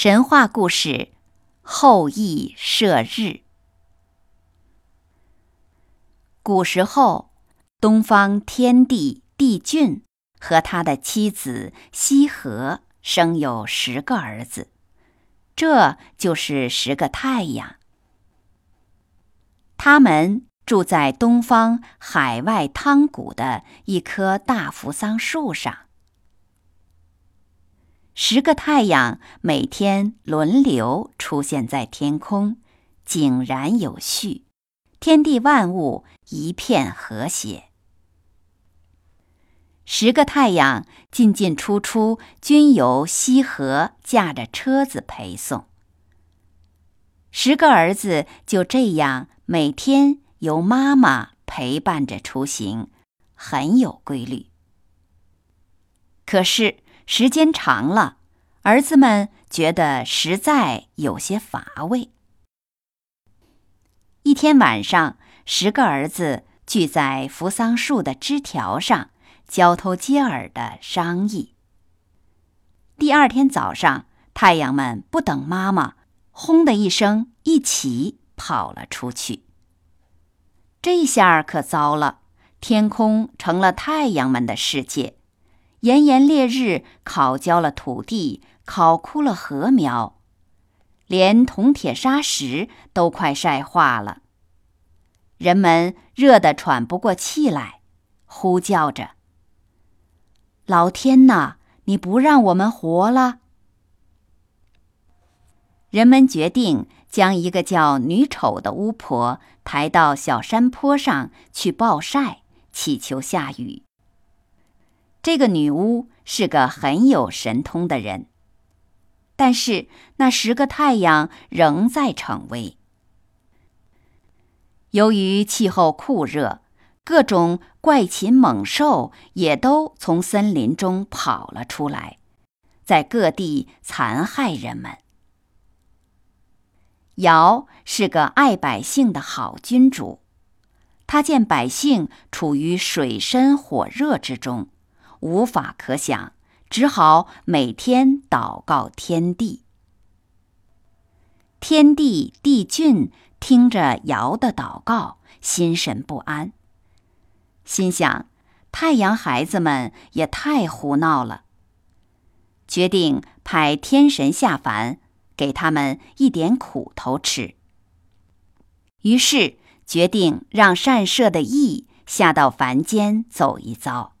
神话故事：后羿射日。古时候，东方天帝帝俊和他的妻子羲和生有十个儿子，这就是十个太阳。他们住在东方海外汤谷的一棵大扶桑树上。十个太阳每天轮流出现在天空，井然有序，天地万物一片和谐。十个太阳进进出出，均由羲和驾着车子陪送。十个儿子就这样每天由妈妈陪伴着出行，很有规律。可是。时间长了，儿子们觉得实在有些乏味。一天晚上，十个儿子聚在扶桑树的枝条上，交头接耳的商议。第二天早上，太阳们不等妈妈，轰的一声，一起跑了出去。这下可糟了，天空成了太阳们的世界。炎炎烈日烤焦了土地，烤枯了禾苗，连铜铁砂石都快晒化了。人们热得喘不过气来，呼叫着：“老天呐，你不让我们活了！”人们决定将一个叫女丑的巫婆抬到小山坡上去暴晒，祈求下雨。这个女巫是个很有神通的人，但是那十个太阳仍在逞威。由于气候酷热，各种怪禽猛兽也都从森林中跑了出来，在各地残害人们。尧是个爱百姓的好君主，他见百姓处于水深火热之中。无法可想，只好每天祷告天地。天帝帝俊听着尧的祷告，心神不安，心想：太阳孩子们也太胡闹了。决定派天神下凡，给他们一点苦头吃。于是决定让善射的羿下到凡间走一遭。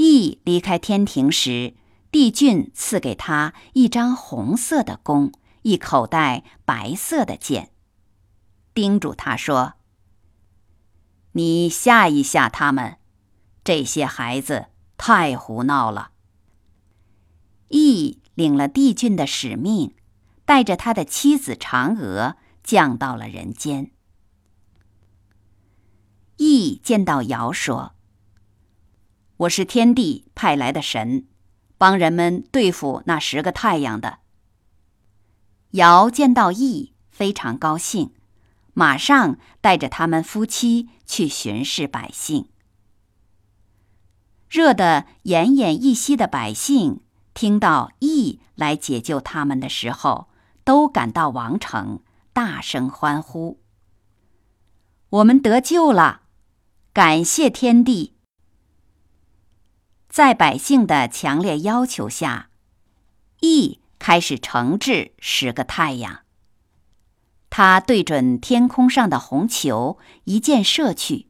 羿离开天庭时，帝俊赐给他一张红色的弓，一口袋白色的箭，叮嘱他说：“你吓一吓他们，这些孩子太胡闹了。”羿领了帝俊的使命，带着他的妻子嫦娥降到了人间。羿见到尧说。我是天帝派来的神，帮人们对付那十个太阳的。尧见到羿，非常高兴，马上带着他们夫妻去巡视百姓。热得奄奄一息的百姓，听到羿来解救他们的时候，都赶到王城，大声欢呼：“我们得救了！感谢天帝！”在百姓的强烈要求下，羿开始惩治十个太阳。他对准天空上的红球一箭射去，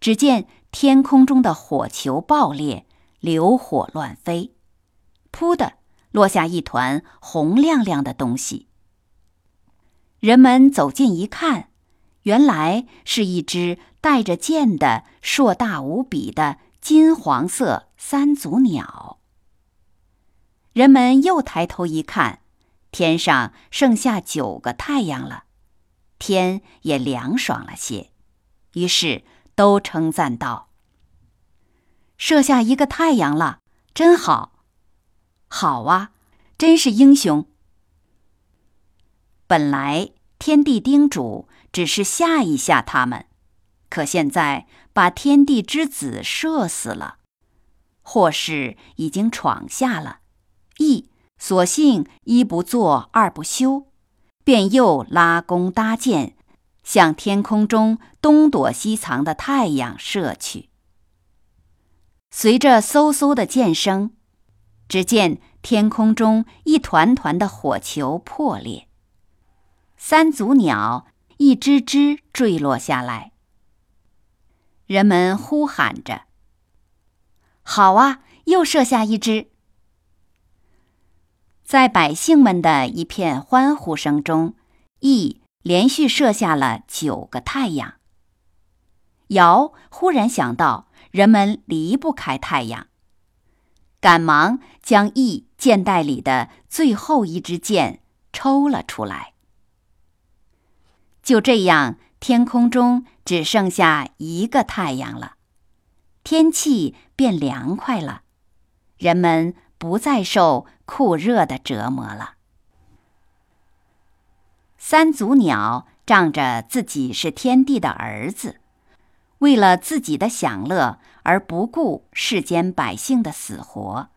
只见天空中的火球爆裂，流火乱飞，噗的落下一团红亮亮的东西。人们走近一看，原来是一只带着箭的硕大无比的。金黄色三足鸟，人们又抬头一看，天上剩下九个太阳了，天也凉爽了些。于是都称赞道：“射下一个太阳了，真好！好啊，真是英雄。”本来天地叮嘱只是吓一吓他们，可现在把天地之子射死了，祸事已经闯下了。羿索性一不做二不休，便又拉弓搭箭，向天空中东躲西藏的太阳射去。随着嗖嗖的箭声，只见天空中一团团的火球破裂，三足鸟一只只坠落下来。人们呼喊着：“好啊，又射下一只！”在百姓们的一片欢呼声中，羿连续射下了九个太阳。尧忽然想到，人们离不开太阳，赶忙将羿箭袋里的最后一支箭抽了出来。就这样，天空中只剩下一个太阳了，天气变凉快了，人们。不再受酷热的折磨了。三足鸟仗着自己是天帝的儿子，为了自己的享乐而不顾世间百姓的死活，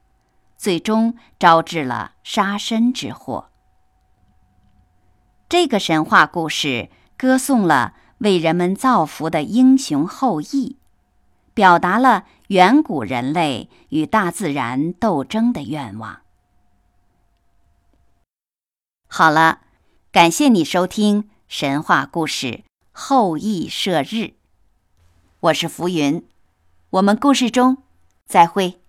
最终招致了杀身之祸。这个神话故事歌颂了为人们造福的英雄后羿。表达了远古人类与大自然斗争的愿望。好了，感谢你收听神话故事《后羿射日》，我是浮云，我们故事中再会。